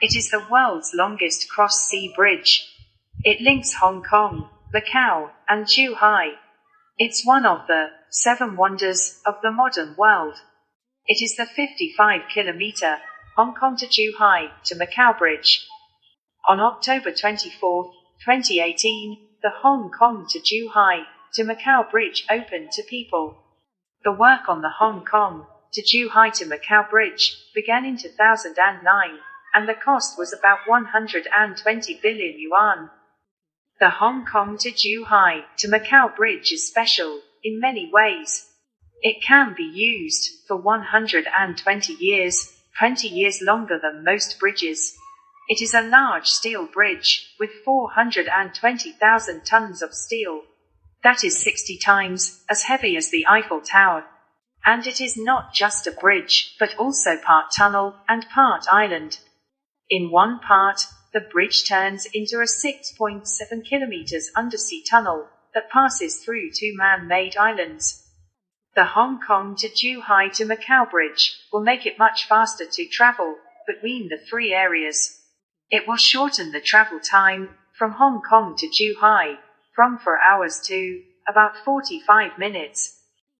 It is the world's longest cross-sea bridge. It links Hong Kong, Macau, and Zhuhai. It's one of the seven wonders of the modern world. It is the 55 kilometer Hong Kong to Zhuhai to Macau bridge. On October 24, 2018, the Hong Kong to Zhuhai to Macau bridge opened to people. The work on the Hong Kong to Zhuhai to Macau bridge began in 2009, and the cost was about 120 billion yuan. The Hong Kong to Zhuhai to Macau bridge is special in many ways. It can be used for 120 years, 20 years longer than most bridges. It is a large steel bridge with 420,000 tons of steel. That is 60 times as heavy as the Eiffel Tower. And it is not just a bridge, but also part tunnel and part island. In one part, the bridge turns into a 6.7 kilometers undersea tunnel that passes through two man-made islands. The Hong Kong to Zhuhai to Macau bridge will make it much faster to travel between the three areas. It will shorten the travel time from Hong Kong to Zhuhai from 4 hours to about 45 minutes.